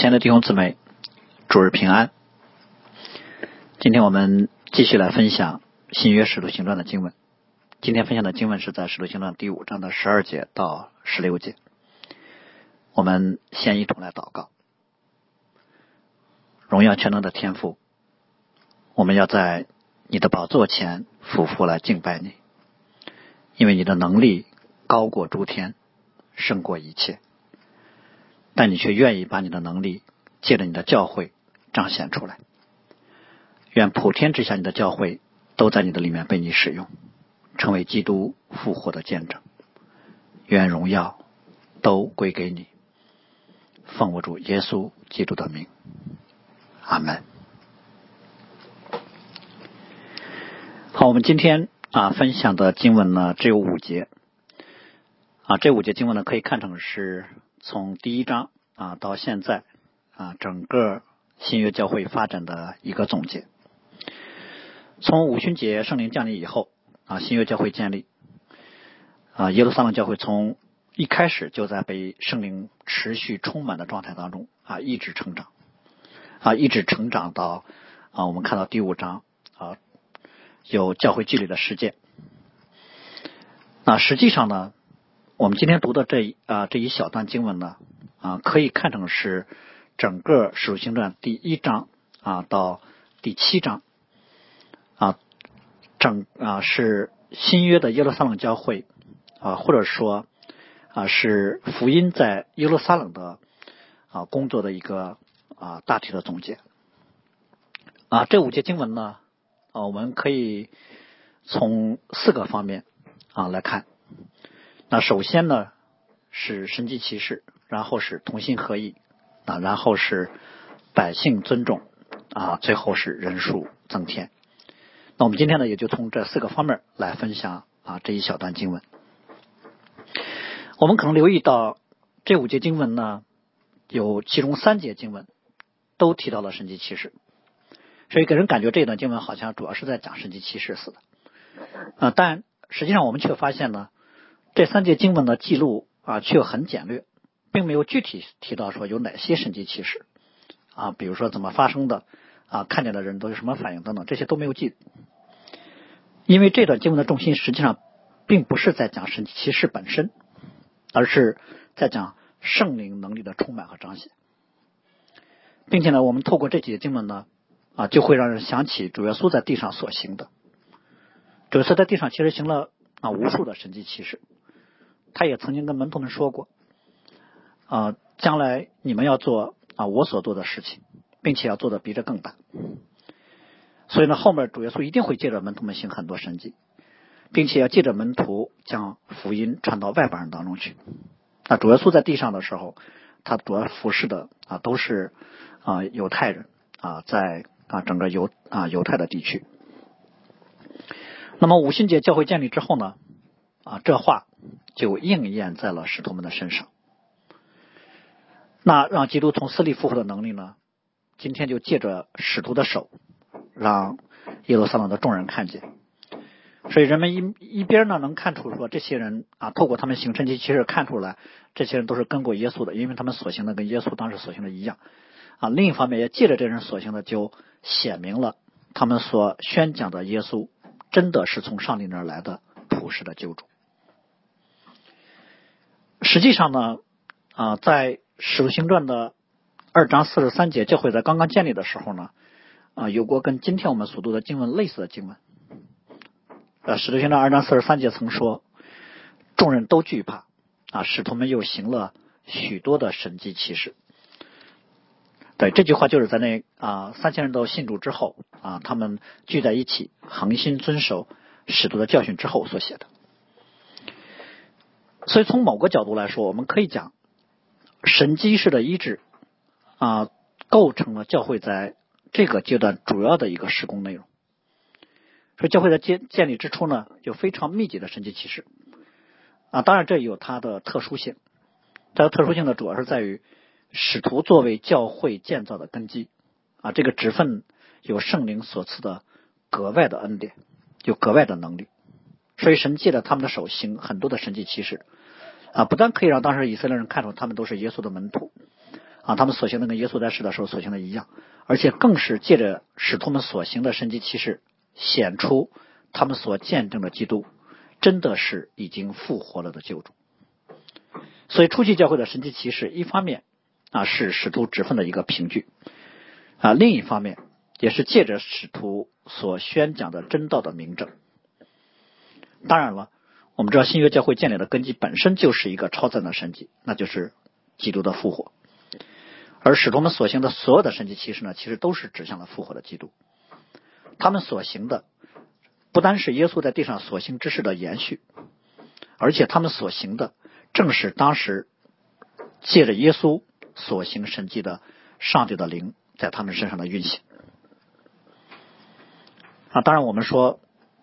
亲爱的弟兄姊妹，主日平安。今天我们继续来分享新约使徒行传的经文。今天分享的经文是在使徒行传第五章的十二节到十六节。我们先一同来祷告。荣耀全能的天赋，我们要在你的宝座前俯伏来敬拜你，因为你的能力高过诸天，胜过一切。但你却愿意把你的能力借着你的教会彰显出来。愿普天之下你的教会都在你的里面被你使用，成为基督复活的见证。愿荣耀都归给你。奉我主耶稣基督的名，阿门。好，我们今天啊分享的经文呢只有五节啊，这五节经文呢可以看成是。从第一章啊到现在啊，整个新约教会发展的一个总结。从五旬节圣灵降临以后啊，新约教会建立啊，耶路撒冷教会从一开始就在被圣灵持续充满的状态当中啊，一直成长啊，一直成长到啊，我们看到第五章啊，有教会纪律的实践。那实际上呢？我们今天读的这啊这一小段经文呢啊，可以看成是整个使徒行传第一章啊到第七章啊整啊是新约的耶路撒冷教会啊，或者说啊是福音在耶路撒冷的啊工作的一个啊大体的总结啊。这五节经文呢啊，我们可以从四个方面啊来看。那首先呢是神迹骑士，然后是同心合意啊，然后是百姓尊重啊，最后是人数增添。那我们今天呢也就从这四个方面来分享啊这一小段经文。我们可能留意到这五节经文呢，有其中三节经文都提到了神迹骑士，所以给人感觉这段经文好像主要是在讲神迹骑士似的啊，但实际上我们却发现呢。这三节经文的记录啊，却很简略，并没有具体提到说有哪些神迹奇事啊，比如说怎么发生的啊，看见的人都有什么反应等等，这些都没有记。因为这段经文的重心实际上并不是在讲神迹奇事本身，而是在讲圣灵能力的充满和彰显，并且呢，我们透过这几节经文呢啊，就会让人想起主耶稣在地上所行的。主耶稣在地上其实行了啊无数的神迹奇事。他也曾经跟门徒们说过，啊，将来你们要做啊我所做的事情，并且要做的比这更大。所以呢，后面主耶稣一定会借着门徒们行很多神迹，并且要借着门徒将福音传到外邦人当中去。那主耶稣在地上的时候，他主要服侍的啊都是啊犹太人啊，在啊整个犹啊犹太的地区。那么五旬节教会建立之后呢，啊这话。就应验在了使徒们的身上。那让基督从死里复活的能力呢？今天就借着使徒的手，让耶路撒冷的众人看见。所以人们一一边呢能看出说这些人啊，透过他们行神迹其实看出来，这些人都是跟过耶稣的，因为他们所行的跟耶稣当时所行的一样啊。另一方面也借着这人所行的，就显明了他们所宣讲的耶稣真的是从上帝那儿来的普世的救主。实际上呢，啊，在使徒行传的二章四十三节，教会在刚刚建立的时候呢，啊，有过跟今天我们所读的经文类似的经文。呃，使徒行传二章四十三节曾说，众人都惧怕，啊，使徒们又行了许多的神迹奇事。对，这句话就是在那啊三千人都信主之后，啊，他们聚在一起，恒心遵守使徒的教训之后所写的。所以，从某个角度来说，我们可以讲，神机式的医治啊，构成了教会在这个阶段主要的一个施工内容。所以教会在建建立之初呢，有非常密集的神迹启示啊，当然这有它的特殊性。它的特殊性呢，主要是在于使徒作为教会建造的根基啊，这个职分有圣灵所赐的格外的恩典，有格外的能力。所以神借着他们的手行很多的神迹奇事，啊，不但可以让当时以色列人看出他们都是耶稣的门徒，啊，他们所行的跟耶稣在世的时候所行的一样，而且更是借着使徒们所行的神迹奇事，显出他们所见证的基督真的是已经复活了的救主。所以初期教会的神迹奇事，一方面啊是使徒职分的一个凭据啊，另一方面也是借着使徒所宣讲的真道的明证。当然了，我们知道新约教会建立的根基本身就是一个超赞的神迹，那就是基督的复活。而使徒们所行的所有的神迹奇事呢，其实都是指向了复活的基督。他们所行的不单是耶稣在地上所行之事的延续，而且他们所行的正是当时借着耶稣所行神迹的上帝的灵在他们身上的运行。啊，当然我们说，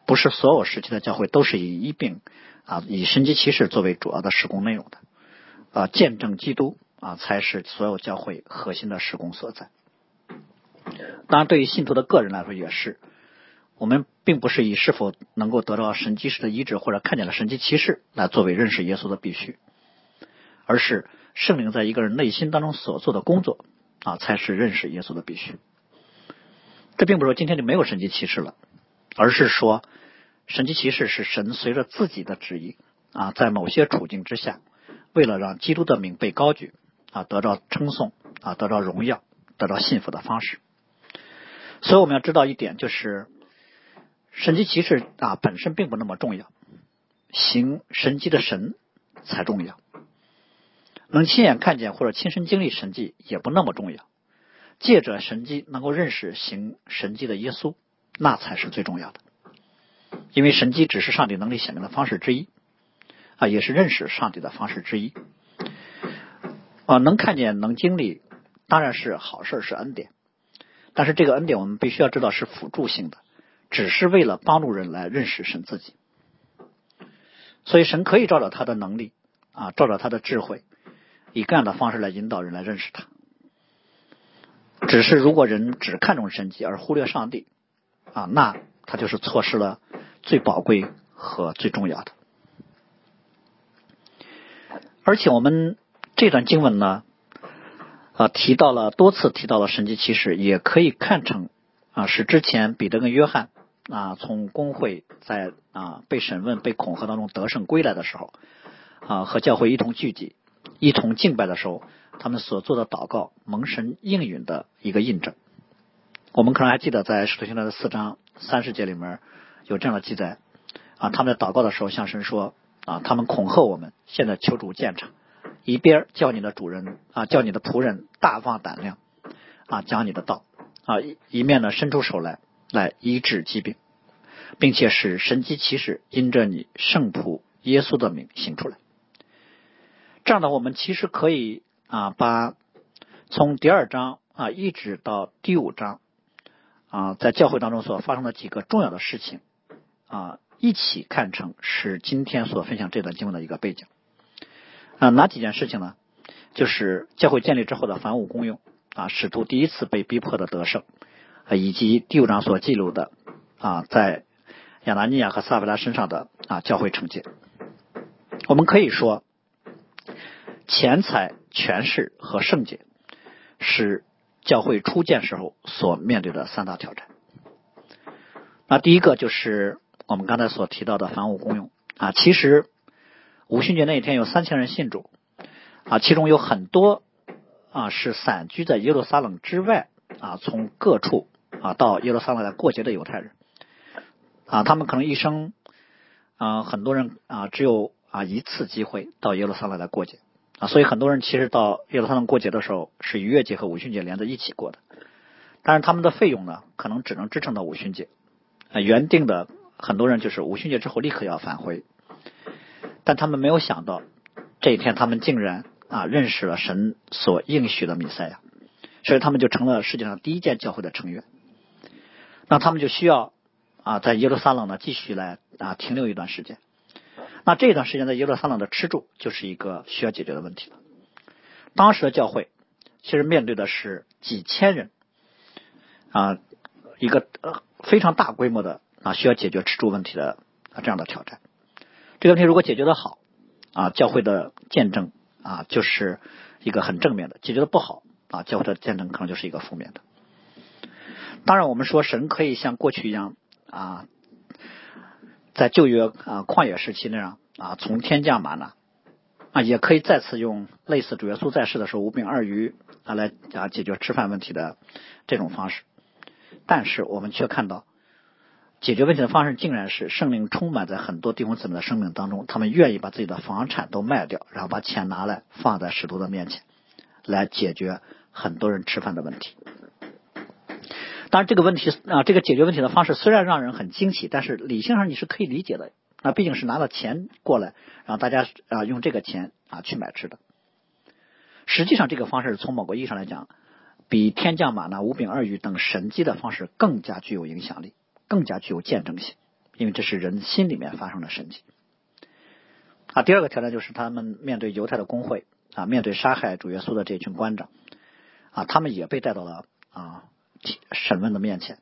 不是所有时期的教会都是以医病啊，以神迹奇事作为主要的施工内容的啊，见证基督。啊，才是所有教会核心的施工所在。当然，对于信徒的个人来说也是。我们并不是以是否能够得到神迹式的医治，或者看见了神迹奇事来作为认识耶稣的必须，而是圣灵在一个人内心当中所做的工作啊，才是认识耶稣的必须。这并不是说今天就没有神迹奇事了，而是说神迹骑士是神随着自己的旨意啊，在某些处境之下，为了让基督的名被高举。啊，得到称颂啊，得到荣耀，得到幸福的方式。所以我们要知道一点，就是神迹骑士啊本身并不那么重要，行神迹的神才重要。能亲眼看见或者亲身经历神迹也不那么重要，借着神迹能够认识行神迹的耶稣，那才是最重要的。因为神迹只是上帝能力显明的方式之一啊，也是认识上帝的方式之一。啊，能看见、能经历，当然是好事，是恩典。但是这个恩典，我们必须要知道是辅助性的，只是为了帮助人来认识神自己。所以，神可以照着他的能力啊，照着他的智慧，以各样的方式来引导人来认识他。只是如果人只看重神迹而忽略上帝啊，那他就是错失了最宝贵和最重要的。而且我们。这段经文呢，啊，提到了多次提到了神迹奇事，也可以看成啊是之前彼得跟约翰啊从工会在啊被审问、被恐吓当中得胜归来的时候啊和教会一同聚集、一同敬拜的时候，他们所做的祷告蒙神应允的一个印证。我们可能还记得在使徒行传的四章三十节里面有这样的记载啊，他们在祷告的时候向神说啊，他们恐吓我们，现在求主鉴察。一边叫你的主人啊，叫你的仆人大放胆量啊，讲你的道啊，一一面呢伸出手来来医治疾病，并且使神机骑士因着你圣仆耶稣的名行出来。这样的我们其实可以啊，把从第二章啊一直到第五章啊，在教会当中所发生的几个重要的事情啊，一起看成是今天所分享这段经文的一个背景。啊，哪几件事情呢？就是教会建立之后的凡物公用啊，使徒第一次被逼迫的得胜啊，以及第五章所记录的啊，在亚拿尼亚和撒菲拉身上的啊教会惩戒。我们可以说，钱财、权势和圣洁是教会初建时候所面对的三大挑战。那第一个就是我们刚才所提到的凡物公用啊，其实。五旬节那一天有三千人信主。啊，其中有很多啊是散居在耶路撒冷之外啊，从各处啊到耶路撒冷来过节的犹太人。啊，他们可能一生啊很多人啊只有啊一次机会到耶路撒冷来过节。啊，所以很多人其实到耶路撒冷过节的时候是逾越节和五旬节连在一起过的，但是他们的费用呢可能只能支撑到五旬节啊，原定的很多人就是五旬节之后立刻要返回。但他们没有想到，这一天他们竟然啊认识了神所应许的弥赛亚，所以他们就成了世界上第一届教会的成员。那他们就需要啊在耶路撒冷呢继续来啊停留一段时间。那这段时间在耶路撒冷的吃住就是一个需要解决的问题了。当时的教会其实面对的是几千人啊一个呃非常大规模的啊需要解决吃住问题的啊这样的挑战。这个问题如果解决的好啊，教会的见证啊就是一个很正面的；解决的不好啊，教会的见证可能就是一个负面的。当然，我们说神可以像过去一样啊，在旧约啊旷野时期那样啊，从天降马呢啊，也可以再次用类似主耶稣在世的时候五饼二鱼啊来啊解决吃饭问题的这种方式。但是我们却看到，解决问题的方式竟然是圣灵充满在很多弟兄姊妹的生命当中，他们愿意把自己的房产都卖掉，然后把钱拿来放在使徒的面前，来解决很多人吃饭的问题。当然，这个问题啊，这个解决问题的方式虽然让人很惊奇，但是理性上你是可以理解的。那毕竟是拿了钱过来，让大家啊用这个钱啊去买吃的。实际上，这个方式从某个意义上来讲，比天降马呢、五饼二鱼等神迹的方式更加具有影响力，更加具有见证性，因为这是人心里面发生的神迹。啊，第二个挑战就是他们面对犹太的工会啊，面对杀害主耶稣的这群官长啊，他们也被带到了啊。审问的面前，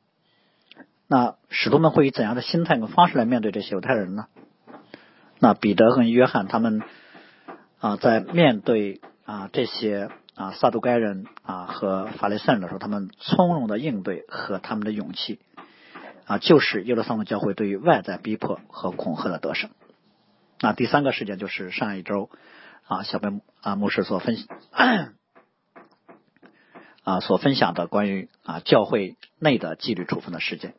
那使徒们会以怎样的心态和方式来面对这些犹太人呢？那彼得和约翰他们啊，在面对啊这些啊撒都该人啊和法利赛人的时候，他们从容的应对和他们的勇气啊，就是耶路撒冷教会对于外在逼迫和恐吓的得胜。那第三个事件就是上一周啊小贝啊牧师所分。啊，所分享的关于啊教会内的纪律处分的事件，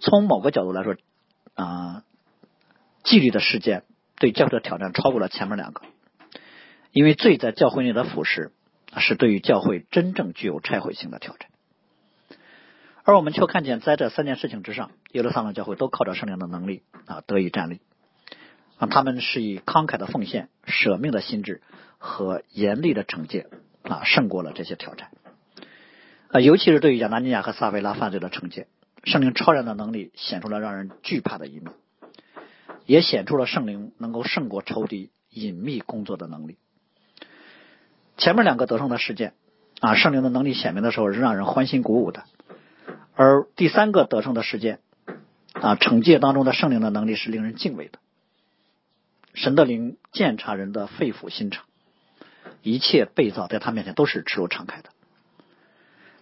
从某个角度来说，啊纪律的事件对教会的挑战超过了前面两个，因为罪在教会内的腐蚀是对于教会真正具有拆毁性的挑战，而我们却看见在这三件事情之上，耶路撒冷教会都靠着圣灵的能力啊得以站立啊，他们是以慷慨的奉献、舍命的心智和严厉的惩戒。啊，胜过了这些挑战啊！尤其是对于亚拿尼亚和撒维拉犯罪的惩戒，圣灵超然的能力显出了让人惧怕的一面，也显出了圣灵能够胜过仇敌隐秘工作的能力。前面两个得胜的事件啊，圣灵的能力显明的时候是让人欢欣鼓舞的，而第三个得胜的事件啊，惩戒当中的圣灵的能力是令人敬畏的。神的灵鉴察人的肺腑心肠。一切被造在他面前都是赤裸敞开的，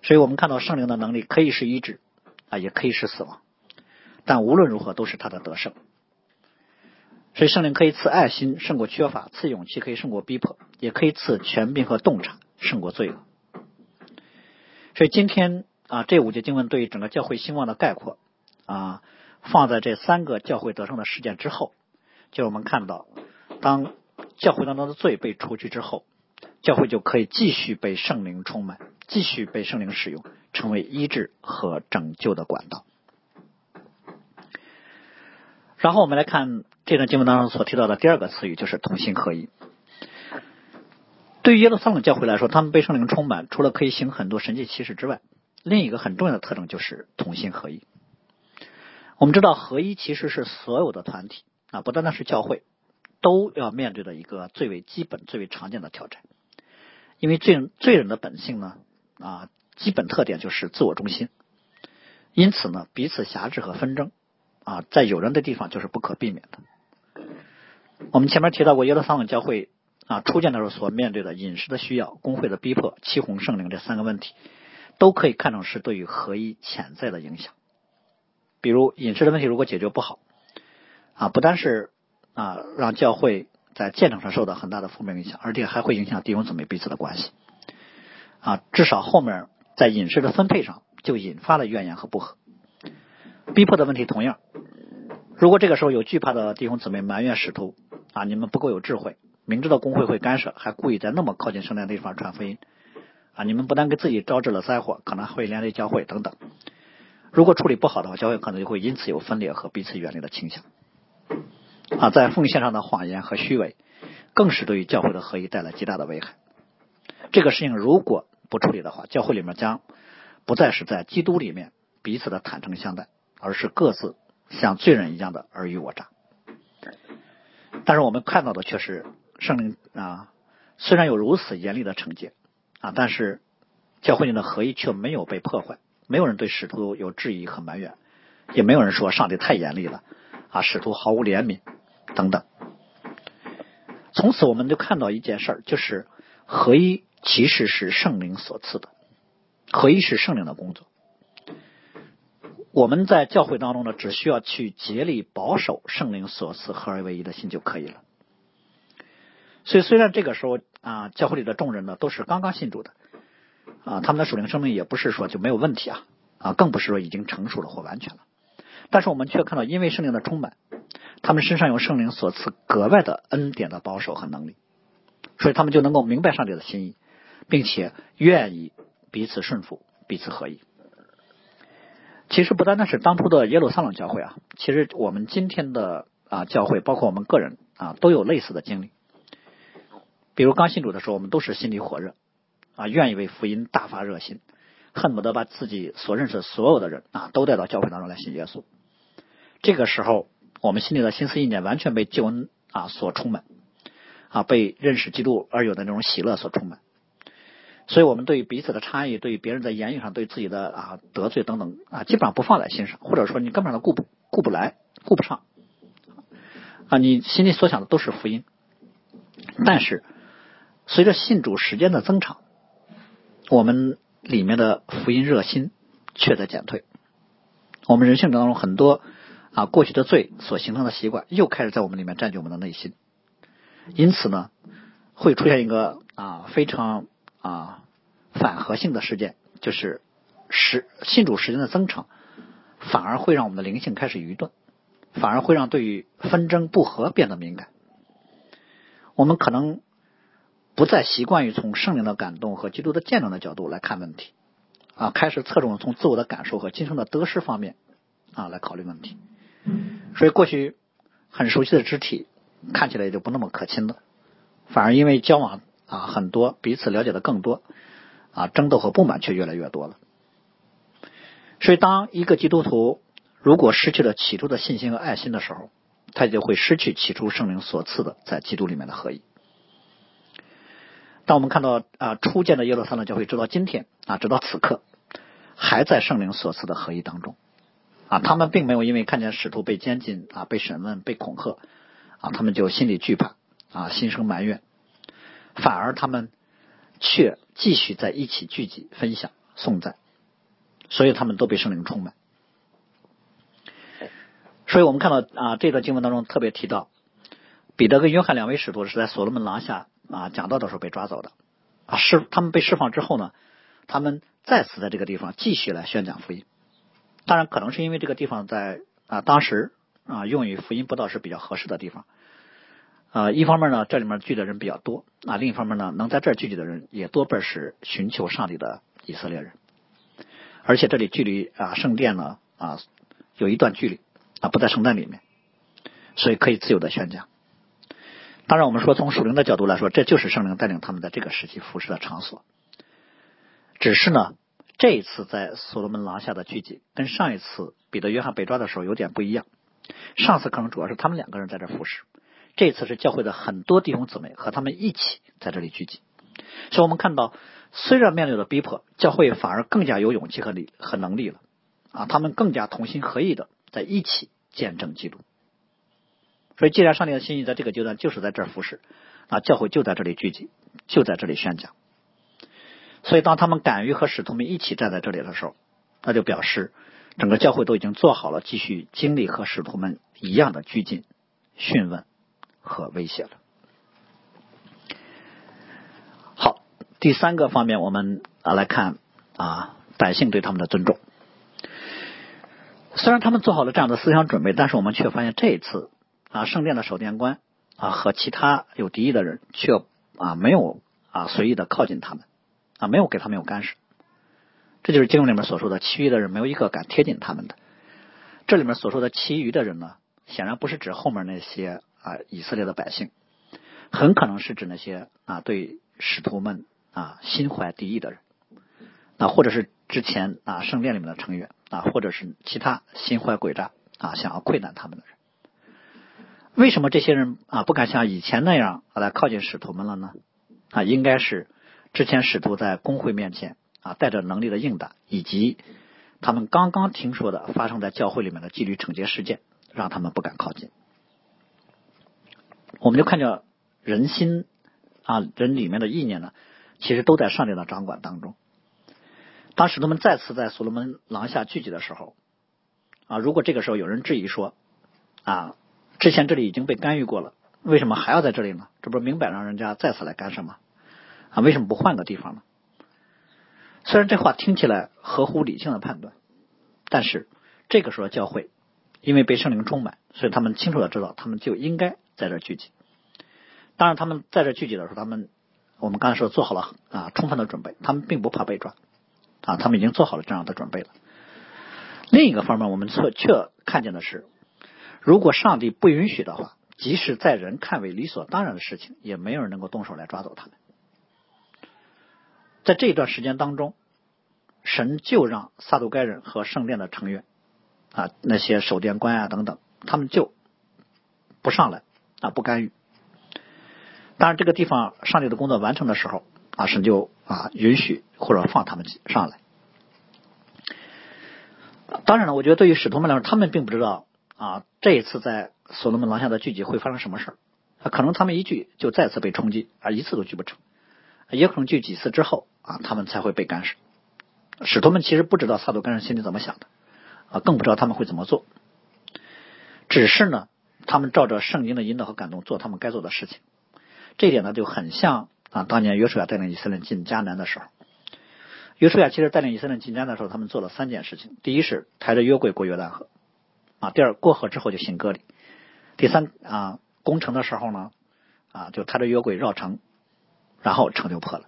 所以我们看到圣灵的能力可以是医治啊，也可以是死亡，但无论如何都是他的得胜。所以圣灵可以赐爱心胜过缺乏，赐勇气可以胜过逼迫，也可以赐权柄和洞察胜过罪恶。所以今天啊，这五节经文对于整个教会兴旺的概括啊，放在这三个教会得胜的事件之后，就我们看到，当教会当中的罪被除去之后。教会就可以继续被圣灵充满，继续被圣灵使用，成为医治和拯救的管道。然后我们来看这段经文当中所提到的第二个词语，就是同心合一。对于耶路撒冷教会来说，他们被圣灵充满，除了可以行很多神迹奇事之外，另一个很重要的特征就是同心合一。我们知道，合一其实是所有的团体啊，不单单是教会，都要面对的一个最为基本、最为常见的挑战。因为罪人罪人的本性呢，啊，基本特点就是自我中心，因此呢，彼此辖制和纷争啊，在有人的地方就是不可避免的。我们前面提到过耶路撒冷教会啊初建的时候所面对的饮食的需要、工会的逼迫、七红圣灵这三个问题，都可以看成是对于合一潜在的影响。比如饮食的问题如果解决不好啊，不单是啊让教会。在建筑上受到很大的负面影响，而且还会影响弟兄姊妹彼此的关系啊。至少后面在饮食的分配上就引发了怨言和不和。逼迫的问题同样，如果这个时候有惧怕的弟兄姊妹埋怨使徒啊，你们不够有智慧，明知道工会会干涉，还故意在那么靠近圣殿的地方传福音啊，你们不但给自己招致了灾祸，可能会连累教会等等。如果处理不好的话，教会可能就会因此有分裂和彼此远离的倾向。啊，在奉献上的谎言和虚伪，更是对于教会的合一带来极大的危害。这个事情如果不处理的话，教会里面将不再是在基督里面彼此的坦诚相待，而是各自像罪人一样的尔虞我诈。但是我们看到的却是圣灵啊，虽然有如此严厉的惩戒啊，但是教会里的合一却没有被破坏，没有人对使徒有质疑和埋怨，也没有人说上帝太严厉了啊，使徒毫无怜悯。等等，从此我们就看到一件事儿，就是合一其实是圣灵所赐的，合一是圣灵的工作。我们在教会当中呢，只需要去竭力保守圣灵所赐合而为一的心就可以了。所以，虽然这个时候啊，教会里的众人呢都是刚刚信主的啊，他们的属灵生命也不是说就没有问题啊啊，更不是说已经成熟了或完全了。但是我们却看到，因为圣灵的充满，他们身上有圣灵所赐格外的恩典的保守和能力，所以他们就能够明白上帝的心意，并且愿意彼此顺服、彼此合一。其实不单单是当初的耶路撒冷教会啊，其实我们今天的啊教会，包括我们个人啊，都有类似的经历。比如刚信主的时候，我们都是心里火热啊，愿意为福音大发热心，恨不得把自己所认识的所有的人啊都带到教会当中来信耶稣。这个时候，我们心里的心思意念完全被救恩啊所充满啊，被认识基督而有的那种喜乐所充满。所以，我们对彼此的差异，对别人在言语上对自己的啊得罪等等啊，基本上不放在心上，或者说你根本上顾不顾不来，顾不上啊，你心里所想的都是福音。但是，随着信主时间的增长，我们里面的福音热心却在减退。我们人性当中很多啊过去的罪所形成的习惯，又开始在我们里面占据我们的内心，因此呢，会出现一个啊非常。啊，反核性的事件就是时信主时间的增长，反而会让我们的灵性开始愚钝，反而会让对于纷争不和变得敏感。我们可能不再习惯于从圣灵的感动和基督的见证的角度来看问题，啊，开始侧重从自我的感受和今生的得失方面啊来考虑问题。所以过去很熟悉的肢体看起来也就不那么可亲了，反而因为交往。啊，很多彼此了解的更多，啊，争斗和不满却越来越多了。所以，当一个基督徒如果失去了起初的信心和爱心的时候，他就会失去起初圣灵所赐的在基督里面的合一。当我们看到啊，初见的耶路撒冷教会，直到今天啊，直到此刻，还在圣灵所赐的合一当中啊，他们并没有因为看见使徒被监禁啊、被审问、被恐吓啊，他们就心里惧怕啊，心生埋怨。反而他们却继续在一起聚集、分享、颂赞，所以他们都被圣灵充满。所以我们看到啊，这段经文当中特别提到，彼得跟约翰两位使徒是在所罗门廊下啊讲道的时候被抓走的啊，释他们被释放之后呢，他们再次在这个地方继续来宣讲福音。当然，可能是因为这个地方在啊当时啊用于福音布道是比较合适的地方。啊，一方面呢，这里面聚的人比较多啊；另一方面呢，能在这儿聚集的人也多半是寻求上帝的以色列人，而且这里距离啊圣殿呢啊有一段距离啊，不在圣殿里面，所以可以自由的宣讲。当然，我们说从属灵的角度来说，这就是圣灵带领他们在这个时期服侍的场所。只是呢，这一次在所罗门廊下的聚集，跟上一次彼得、约翰被抓的时候有点不一样。上次可能主要是他们两个人在这服侍。这次是教会的很多弟兄姊妹和他们一起在这里聚集，所以我们看到，虽然面对着逼迫，教会反而更加有勇气和力和能力了啊！他们更加同心合意的在一起见证基督。所以，既然上帝的心意在这个阶段就是在这儿服侍啊，教会就在这里聚集，就在这里宣讲。所以，当他们敢于和使徒们一起站在这里的时候，那就表示整个教会都已经做好了继续经历和使徒们一样的拘禁、讯问。和威胁了。好，第三个方面，我们啊来看啊百姓对他们的尊重。虽然他们做好了这样的思想准备，但是我们却发现这一次啊圣殿的守殿官啊和其他有敌意的人却啊没有啊随意的靠近他们啊没有给他们有干涉。这就是经文里面所说的，其余的人没有一个敢贴近他们的。这里面所说的其余的人呢，显然不是指后面那些。啊，以色列的百姓很可能是指那些啊对使徒们啊心怀敌意的人，啊或者是之前啊圣殿里面的成员啊，或者是其他心怀诡诈啊想要窥探他们的人。为什么这些人啊不敢像以前那样来靠近使徒们了呢？啊，应该是之前使徒在公会面前啊带着能力的应答，以及他们刚刚听说的发生在教会里面的纪律惩戒事件，让他们不敢靠近。我们就看见人心啊，人里面的意念呢，其实都在上帝的掌管当中。当使徒们再次在所罗门廊下聚集的时候，啊，如果这个时候有人质疑说，啊，之前这里已经被干预过了，为什么还要在这里呢？这不是明摆让人家再次来干涉吗？啊，为什么不换个地方呢？虽然这话听起来合乎理性的判断，但是这个时候教会因为被圣灵充满，所以他们清楚的知道，他们就应该在这聚集。当然，他们在这聚集的时候，他们我们刚才说做好了啊充分的准备，他们并不怕被抓啊，他们已经做好了这样的准备了。另一个方面，我们却却看见的是，如果上帝不允许的话，即使在人看为理所当然的事情，也没有人能够动手来抓走他们。在这一段时间当中，神就让撒杜该人和圣殿的成员啊那些守殿官啊等等，他们就不上来啊不干预。当然，这个地方上帝的工作完成的时候，啊，神就啊允许或者放他们上来。当然了，我觉得对于使徒们来说，他们并不知道啊这一次在所罗门廊下的聚集会发生什么事儿。可能他们一聚就再次被冲击，啊一次都聚不成；也可能聚几次之后啊，他们才会被干涉。使徒们其实不知道撒杜干人心里怎么想的，啊，更不知道他们会怎么做。只是呢，他们照着圣经的引导和感动做他们该做的事情。这一点呢就很像啊，当年约书亚带领以色列进迦南的时候，约书亚其实带领以色列进迦南的时候，他们做了三件事情：第一是抬着约柜过约旦河，啊；第二过河之后就行割礼；第三啊攻城的时候呢，啊就抬着约柜绕城，然后城就破了。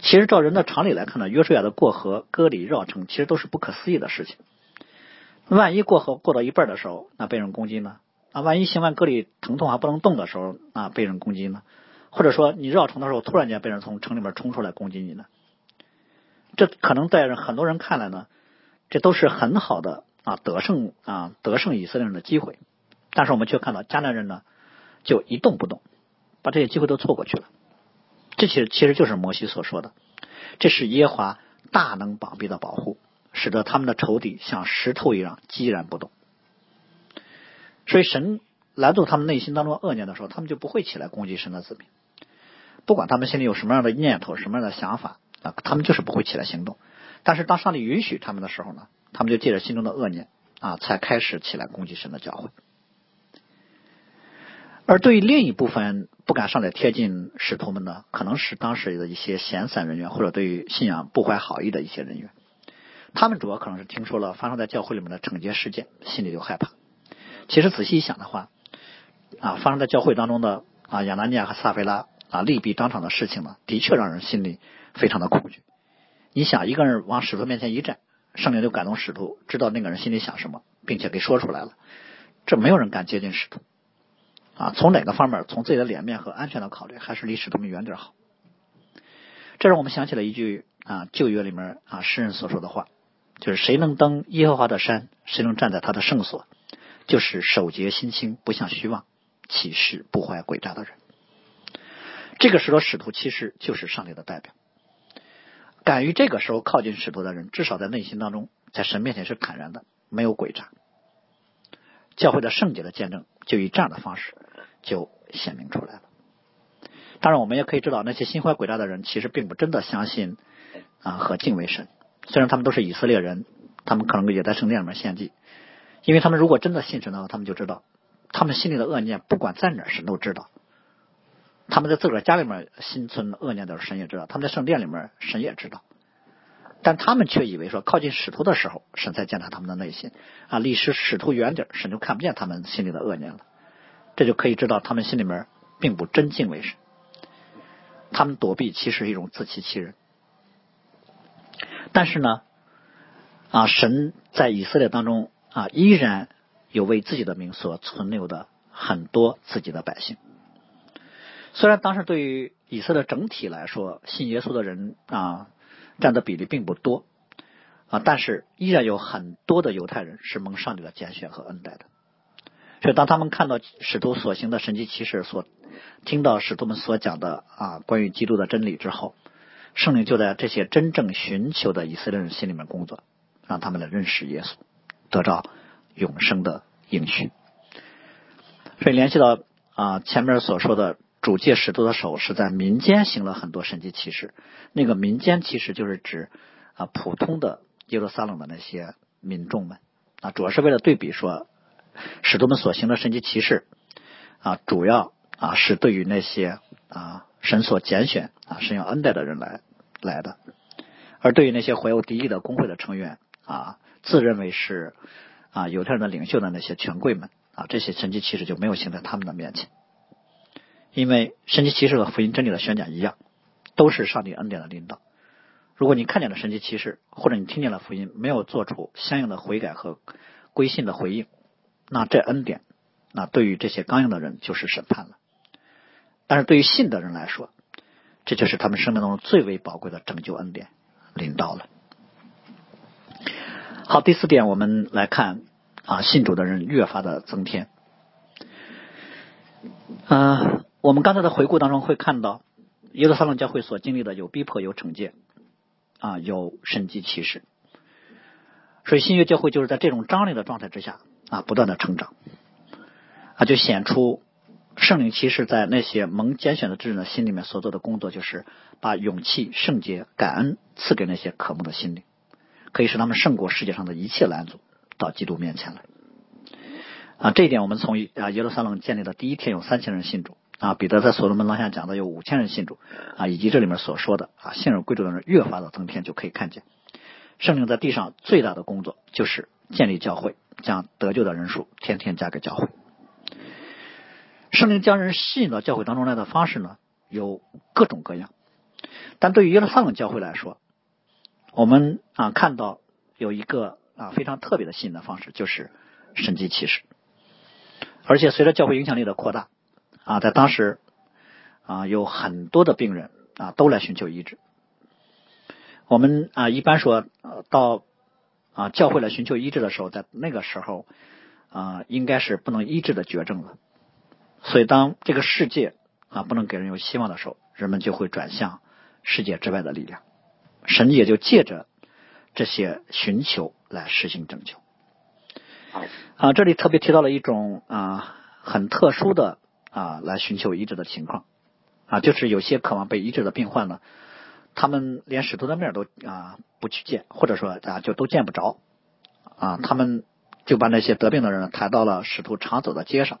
其实照人的常理来看呢，约书亚的过河、割礼、绕城，其实都是不可思议的事情。万一过河过到一半的时候，那被人攻击呢？啊，万一行完割礼疼痛还不能动的时候啊，被人攻击呢？或者说你绕城的时候，突然间被人从城里面冲出来攻击你呢？这可能在很多人看来呢，这都是很好的啊得胜啊得胜以色列人的机会。但是我们却看到迦南人呢，就一动不动，把这些机会都错过去了。这其其实就是摩西所说的，这是耶华大能膀臂的保护，使得他们的仇敌像石头一样寂然不动。所以神拦住他们内心当中恶念的时候，他们就不会起来攻击神的子民。不管他们心里有什么样的念头、什么样的想法啊，他们就是不会起来行动。但是当上帝允许他们的时候呢，他们就借着心中的恶念啊，才开始起来攻击神的教会。而对于另一部分不敢上来贴近使徒们呢，可能是当时的一些闲散人员，或者对于信仰不怀好意的一些人员。他们主要可能是听说了发生在教会里面的惩戒事件，心里就害怕。其实仔细一想的话，啊，发生在教会当中的啊亚拿尼亚和撒菲拉啊利弊当场的事情呢，的确让人心里非常的恐惧。你想一个人往使徒面前一站，圣灵就感动使徒，知道那个人心里想什么，并且给说出来了，这没有人敢接近使徒。啊，从哪个方面？从自己的脸面和安全的考虑，还是离使徒们远点好？这让我们想起了一句啊旧约里面啊诗人所说的话，就是谁能登耶和华的山，谁能站在他的圣所。就是守节心清，不向虚妄，起誓不怀诡诈的人。这个时候，使徒其实就是上帝的代表。敢于这个时候靠近使徒的人，至少在内心当中，在神面前是坦然的，没有诡诈。教会的圣洁的见证，就以这样的方式就显明出来了。当然，我们也可以知道，那些心怀诡诈的人，其实并不真的相信啊和敬畏神。虽然他们都是以色列人，他们可能也在圣殿里面献祭。因为他们如果真的信神的话，他们就知道，他们心里的恶念不管在哪，神都知道。他们在自个儿家里面心存恶念的时候，神也知道；他们在圣殿里面，神也知道。但他们却以为说，靠近使徒的时候，神才检查他们的内心啊，离使使徒远点神就看不见他们心里的恶念了。这就可以知道，他们心里面并不真敬畏神。他们躲避其实是一种自欺欺人。但是呢，啊，神在以色列当中。啊，依然有为自己的名所存留的很多自己的百姓。虽然当时对于以色列整体来说，信耶稣的人啊占的比例并不多啊，但是依然有很多的犹太人是蒙上帝的拣选和恩待的。所以，当他们看到使徒所行的神迹奇事，所听到使徒们所讲的啊关于基督的真理之后，圣灵就在这些真正寻求的以色列人心里面工作，让他们来认识耶稣。得到永生的应许，所以联系到啊前面所说的主借使徒的手是在民间行了很多神迹奇事。那个民间其实就是指啊普通的耶路撒冷的那些民众们啊，主要是为了对比说使徒们所行的神迹奇事啊，主要啊是对于那些啊神所拣选啊神有恩待的人来来的，而对于那些怀有敌意的工会的成员啊，自认为是啊犹太人的领袖的那些权贵们啊，这些神迹奇事就没有行在他们的面前。因为神奇骑士和福音真理的宣讲一样，都是上帝恩典的领导。如果你看见了神奇骑士，或者你听见了福音，没有做出相应的悔改和归信的回应，那这恩典，那对于这些刚硬的人就是审判了。但是对于信的人来说，这就是他们生命当中最为宝贵的拯救恩典领导了。好，第四点，我们来看啊，信主的人越发的增添。嗯。我们刚才的回顾当中会看到，耶路撒冷教会所经历的有逼迫、有惩戒，啊，有神迹奇事。所以新约教会就是在这种张力的状态之下啊，不断的成长，啊，就显出圣灵骑士在那些蒙拣选的智人的心里面所做的工作，就是把勇气、圣洁、感恩赐给那些渴慕的心灵，可以使他们胜过世界上的一切拦阻，到基督面前来。啊，这一点我们从啊耶路撒冷建立的第一天有三千人信主。啊，彼得在所罗门廊下讲的有五千人信主啊，以及这里面所说的啊，信任贵族的人越发的增添，就可以看见圣灵在地上最大的工作就是建立教会，将得救的人数天天加给教会。圣灵将人吸引到教会当中来的方式呢，有各种各样，但对于耶路撒冷教会来说，我们啊看到有一个啊非常特别的吸引的方式，就是神迹启示，而且随着教会影响力的扩大。啊，在当时啊，有很多的病人啊，都来寻求医治。我们啊，一般说到啊教会来寻求医治的时候，在那个时候啊，应该是不能医治的绝症了。所以，当这个世界啊不能给人有希望的时候，人们就会转向世界之外的力量。神也就借着这些寻求来实行拯救。啊，这里特别提到了一种啊很特殊的。啊，来寻求医治的情况啊，就是有些渴望被医治的病患呢，他们连使徒的面都啊不去见，或者说啊就都见不着啊，他们就把那些得病的人抬到了使徒常走的街上，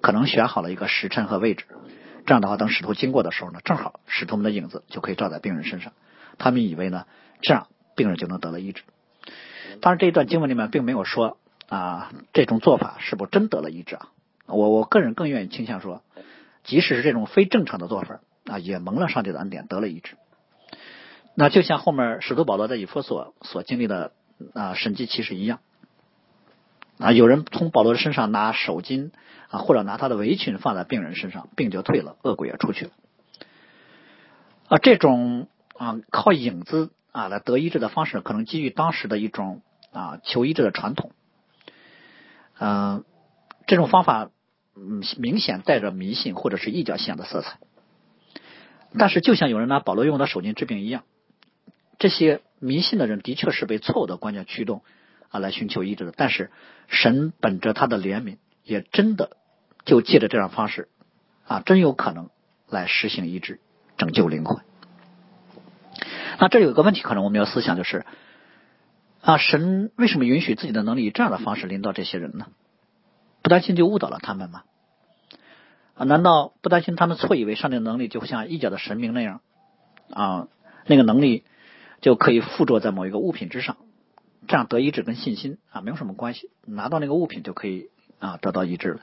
可能选好了一个时辰和位置，这样的话，等使徒经过的时候呢，正好使徒们的影子就可以照在病人身上，他们以为呢，这样病人就能得了医治。当然，这一段经文里面并没有说啊，这种做法是不真得了医治啊。我我个人更愿意倾向说，即使是这种非正常的做法啊，也蒙了上帝的恩典，得了医治。那就像后面使徒保罗在以弗所所经历的啊神迹奇事一样啊，有人从保罗的身上拿手巾啊，或者拿他的围裙放在病人身上，病就退了，恶鬼也出去了。啊，这种啊靠影子啊来得医治的方式，可能基于当时的一种啊求医治的传统，嗯。这种方法，嗯，明显带着迷信或者是异教信仰的色彩。但是，就像有人拿保罗用的手巾治病一样，这些迷信的人的确是被错误的观念驱动啊来寻求医治的。但是，神本着他的怜悯，也真的就借着这样方式啊，真有可能来实行医治，拯救灵魂。那这有一个问题，可能我们要思想就是：啊，神为什么允许自己的能力以这样的方式临到这些人呢？不担心就误导了他们吗？啊，难道不担心他们错以为上帝的能力就像一角的神明那样啊？那个能力就可以附着在某一个物品之上，这样得医治跟信心啊没有什么关系，拿到那个物品就可以啊得到医治了。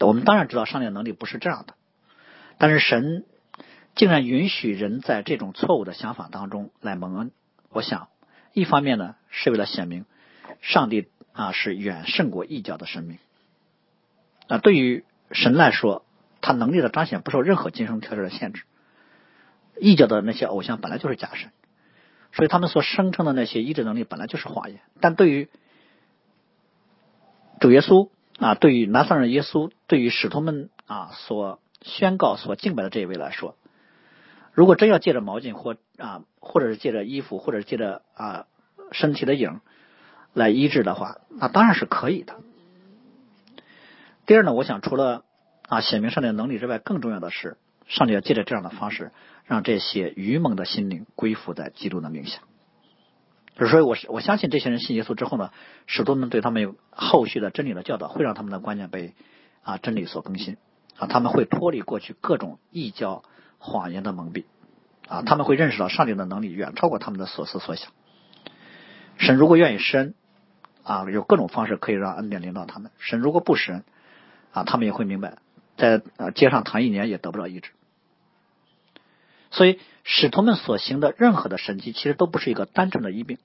我们当然知道上帝的能力不是这样的，但是神竟然允许人在这种错误的想法当中来蒙恩。我想，一方面呢是为了显明上帝。啊，是远胜过异教的生命。啊，对于神来说，他能力的彰显不受任何精神条件的限制。异教的那些偶像本来就是假神，所以他们所声称的那些医治能力本来就是谎言。但对于主耶稣啊，对于拿撒勒耶稣，对于使徒们啊所宣告、所敬拜的这一位来说，如果真要借着毛巾或啊，或者是借着衣服，或者是借着啊身体的影。来医治的话，那当然是可以的。第二呢，我想除了啊显明上帝的能力之外，更重要的是，上帝要借着这样的方式，让这些愚蒙的心灵归附在基督的名下。所以，我我相信这些人信耶稣之后呢，使徒们对他们有后续的真理的教导，会让他们的观念被啊真理所更新啊，他们会脱离过去各种异教谎言的蒙蔽啊，他们会认识到上帝的能力远超过他们的所思所想。神如果愿意施恩啊，有各种方式可以让恩典领导他们；神如果不神啊，他们也会明白，在街上躺一年也得不到医治。所以，使徒们所行的任何的神迹，其实都不是一个单纯的医病。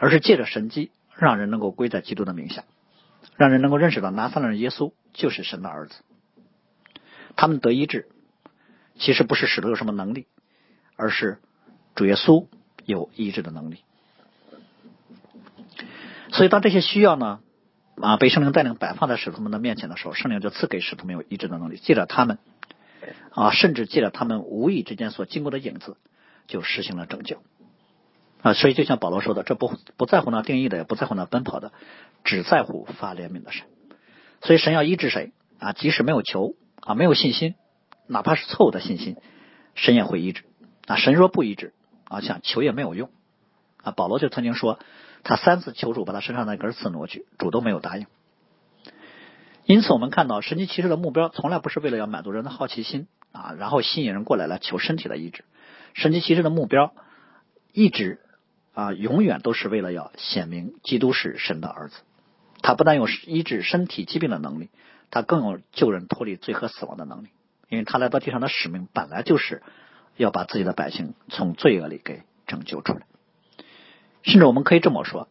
而是借着神迹，让人能够归在基督的名下，让人能够认识到拿撒勒耶稣就是神的儿子。他们得医治，其实不是使徒有什么能力，而是主耶稣有医治的能力。所以，当这些需要呢啊被圣灵带领摆放在使徒们的面前的时候，圣灵就赐给使徒们有医治的能力，借着他们啊，甚至借着他们无意之间所经过的影子，就实行了拯救。啊，所以就像保罗说的，这不不在乎那定义的，也不在乎那奔跑的，只在乎发怜悯的神。所以神要医治谁啊？即使没有求啊，没有信心，哪怕是错误的信心，神也会医治啊。神若不医治啊，想求也没有用啊。保罗就曾经说，他三次求主把他身上那根刺挪去，主都没有答应。因此，我们看到神奇骑士的目标从来不是为了要满足人的好奇心啊，然后吸引人过来来求身体的医治。神奇骑士的目标一直。啊，永远都是为了要显明基督是神的儿子。他不但有医治身体疾病的能力，他更有救人脱离罪和死亡的能力。因为他来到地上的使命本来就是要把自己的百姓从罪恶里给拯救出来。甚至我们可以这么说：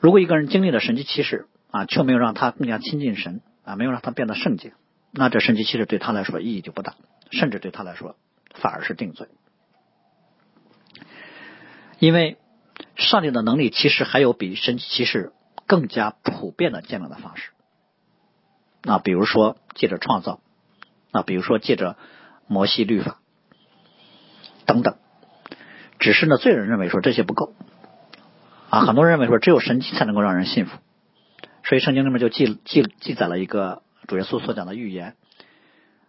如果一个人经历了神迹奇事啊，却没有让他更加亲近神啊，没有让他变得圣洁，那这神迹奇事对他来说意义就不大，甚至对他来说反而是定罪。因为上帝的能力其实还有比神奇骑士更加普遍的见证的方式，那比如说借着创造，那比如说借着摩西律法等等，只是呢罪人认为说这些不够。很多人认为说只有神迹才能够让人信服，所以圣经里面就记记记载了一个主耶稣所讲的预言，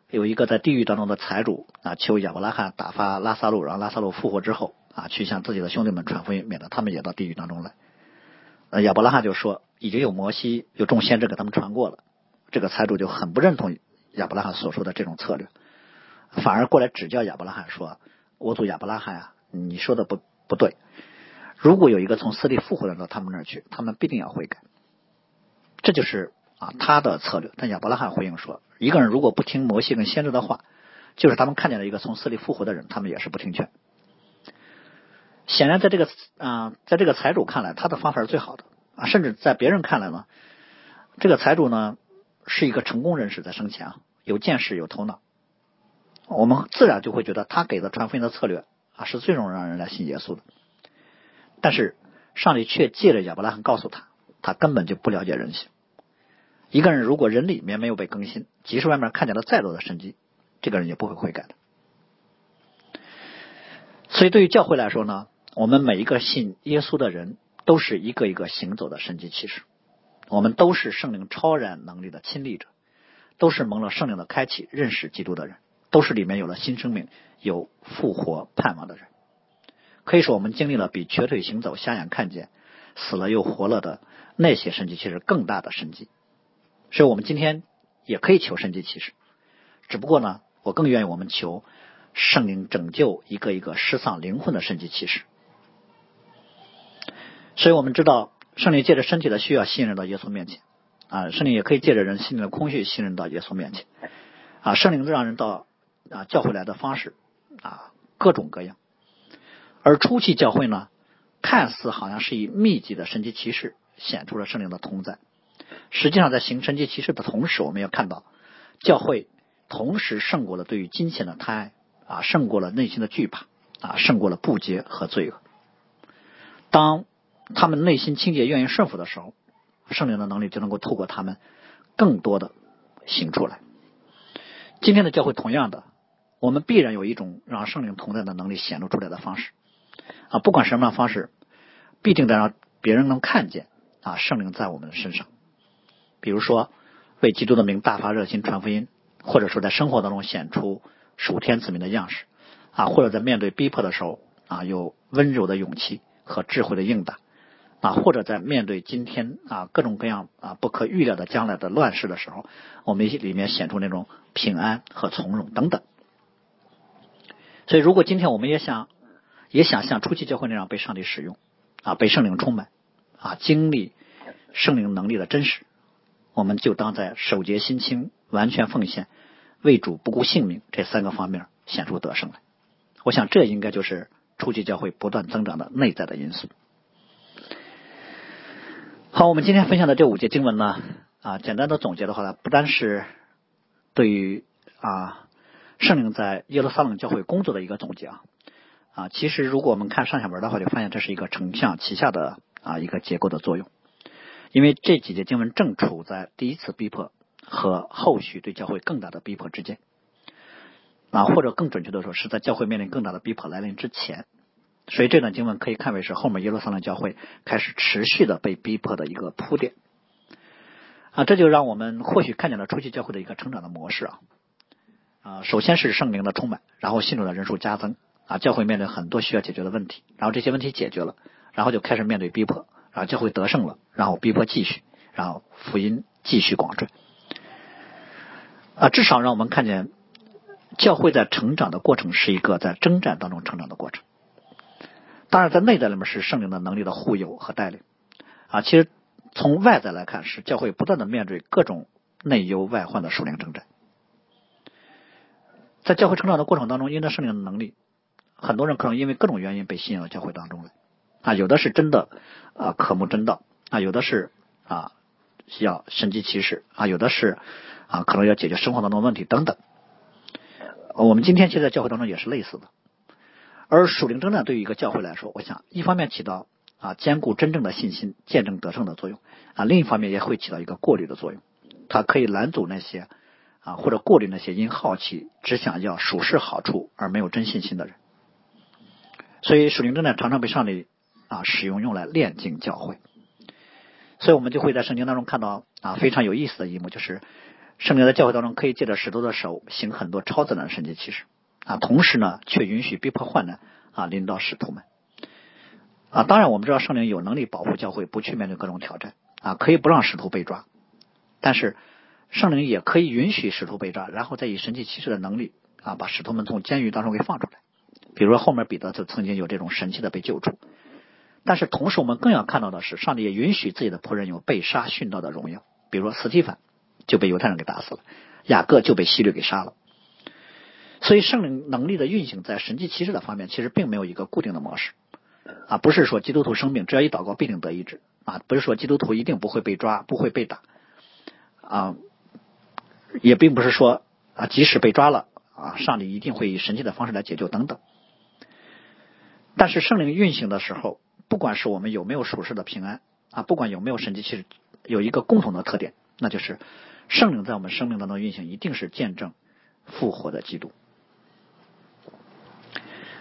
有一个在地狱当中的财主啊求亚伯拉罕打发拉萨路，让拉萨路复活之后。啊，去向自己的兄弟们传福音，免得他们也到地狱当中来。呃，亚伯拉罕就说，已经有摩西、有众先知给他们传过了。这个财主就很不认同亚伯拉罕所说的这种策略，反而过来指教亚伯拉罕说：“我祖亚伯拉罕啊，你说的不不对。如果有一个从死里复活的到他们那儿去，他们必定要悔改。”这就是啊他的策略。但亚伯拉罕回应说：“一个人如果不听摩西跟先知的话，就是他们看见了一个从死里复活的人，他们也是不听劝。”显然，在这个啊，在这个财主看来，他的方法是最好的啊。甚至在别人看来呢，这个财主呢是一个成功人士，在生前啊有见识、有头脑，我们自然就会觉得他给的传福音的策略啊是最容易让人来信耶稣的。但是上帝却借着亚伯拉罕告诉他，他根本就不了解人性。一个人如果人里面没有被更新，即使外面看见了再多的神迹，这个人也不会悔改的。所以，对于教会来说呢？我们每一个信耶稣的人，都是一个一个行走的神迹骑士。我们都是圣灵超然能力的亲历者，都是蒙了圣灵的开启，认识基督的人，都是里面有了新生命、有复活盼望的人。可以说，我们经历了比瘸腿行走、瞎眼看见、死了又活了的那些神迹其实更大的神迹。所以我们今天也可以求神迹启示，只不过呢，我更愿意我们求圣灵拯救一个一个失丧灵魂的神迹骑士。所以我们知道，圣灵借着身体的需要信任到耶稣面前，啊，圣灵也可以借着人心灵的空虚信任到耶稣面前，啊，圣灵让人到啊教会来的方式啊各种各样，而初期教会呢，看似好像是以密集的神迹骑士显出了圣灵的同在，实际上在行神迹骑士的同时，我们要看到教会同时胜过了对于金钱的贪爱，啊，胜过了内心的惧怕，啊，胜过了不洁和罪恶，当。他们内心清洁、愿意顺服的时候，圣灵的能力就能够透过他们更多的行出来。今天的教会同样的，我们必然有一种让圣灵同在的能力显露出来的方式啊，不管什么样的方式，必定得让别人能看见啊，圣灵在我们的身上。比如说，为基督的名大发热心传福音或者说在生活当中显出属天子民的样式啊，或者在面对逼迫的时候啊，有温柔的勇气和智慧的应答啊，或者在面对今天啊各种各样啊不可预料的将来的乱世的时候，我们里面显出那种平安和从容等等。所以，如果今天我们也想也想像初期教会那样被上帝使用啊，被圣灵充满啊，经历圣灵能力的真实，我们就当在守节心清、完全奉献、为主不顾性命这三个方面显出得胜来。我想，这应该就是初期教会不断增长的内在的因素。好，我们今天分享的这五节经文呢，啊，简单的总结的话呢，不单是对于啊。圣灵在耶路撒冷教会工作的一个总结啊啊，其实如果我们看上下文的话，就发现这是一个承上启下的啊一个结构的作用。因为这几节经文正处在第一次逼迫和后续对教会更大的逼迫之间啊，或者更准确的说，是在教会面临更大的逼迫来临之前。所以这段经文可以看为是后面耶路撒冷教会开始持续的被逼迫的一个铺垫啊，这就让我们或许看见了初期教会的一个成长的模式啊。啊，首先是圣灵的充满，然后信徒的人数加增啊，教会面对很多需要解决的问题，然后这些问题解决了，然后就开始面对逼迫，然后教会得胜了，然后逼迫继续，然后福音继续广传啊，至少让我们看见教会在成长的过程是一个在征战当中成长的过程。当然，在内在里面是圣灵的能力的护佑和带领啊，其实从外在来看是教会不断的面对各种内忧外患的属灵征战。在教会成长的过程当中，因着圣灵的能力，很多人可能因为各种原因被吸引到教会当中来啊，有的是真的啊渴慕真道啊，有的是啊需要神迹奇士啊，有的是啊可能要解决生活当中问题等等。我们今天其实在教会当中也是类似的，而属灵征战对于一个教会来说，我想一方面起到啊兼顾真正的信心、见证得胜的作用啊，另一方面也会起到一个过滤的作用，它可以拦阻那些。啊，或者过滤那些因好奇只想要属世好处而没有真信心的人，所以属灵真呢常常被上帝啊使用用来炼净教会，所以我们就会在圣经当中看到啊非常有意思的一幕，就是圣灵在教会当中可以借着使徒的手行很多超自然的神迹奇事啊，同时呢却允许逼迫患难啊临到使徒们啊，当然我们知道圣灵有能力保护教会不去面对各种挑战啊，可以不让使徒被抓，但是。圣灵也可以允许使徒被抓，然后再以神迹奇事的能力啊，把使徒们从监狱当中给放出来。比如说后面彼得就曾经有这种神奇的被救出。但是同时我们更要看到的是，上帝也允许自己的仆人有被杀殉道的荣耀。比如说斯蒂凡就被犹太人给打死了，雅各就被希律给杀了。所以圣灵能力的运行在神迹奇事的方面，其实并没有一个固定的模式啊，不是说基督徒生病只要一祷告必定得医治啊，不是说基督徒一定不会被抓不会被打啊。也并不是说啊，即使被抓了啊，上帝一定会以神奇的方式来解救等等。但是圣灵运行的时候，不管是我们有没有属世的平安啊，不管有没有神迹，其实有一个共同的特点，那就是圣灵在我们生命当中运行，一定是见证复活的基督。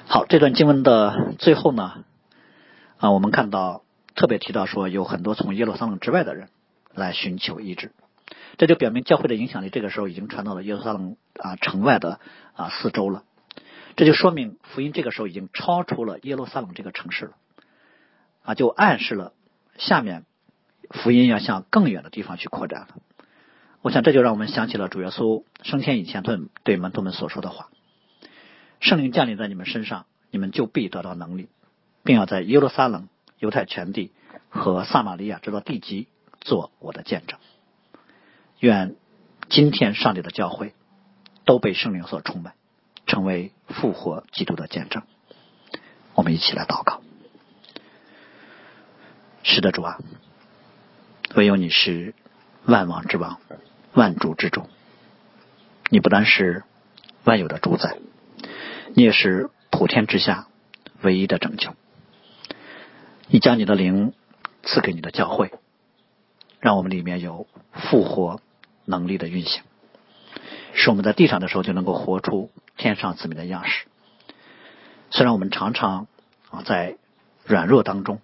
好，这段经文的最后呢，啊，我们看到特别提到说，有很多从耶路撒冷之外的人来寻求医治。这就表明教会的影响力这个时候已经传到了耶路撒冷啊城外的啊四周了。这就说明福音这个时候已经超出了耶路撒冷这个城市了啊，就暗示了下面福音要向更远的地方去扩展了。我想这就让我们想起了主耶稣升天以前对对门徒们所说的话：“圣灵降临在你们身上，你们就必得到能力，并要在耶路撒冷、犹太全地和撒玛利亚直到地极做我的见证。”愿今天上帝的教会都被圣灵所充满，成为复活基督的见证。我们一起来祷告。是的，主啊，唯有你是万王之王，万主之主。你不单是万有的主宰，你也是普天之下唯一的拯救。你将你的灵赐给你的教会，让我们里面有复活。能力的运行，使我们在地上的时候就能够活出天上子民的样式。虽然我们常常啊在软弱当中，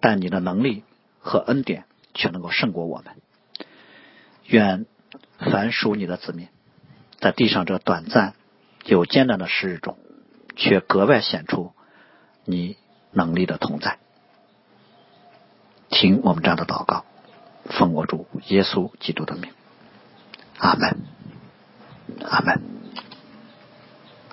但你的能力和恩典却能够胜过我们。愿凡属你的子民在地上这短暂又艰难的时日中，却格外显出你能力的同在。听我们这样的祷告，奉我主耶稣基督的名，阿门，Amen.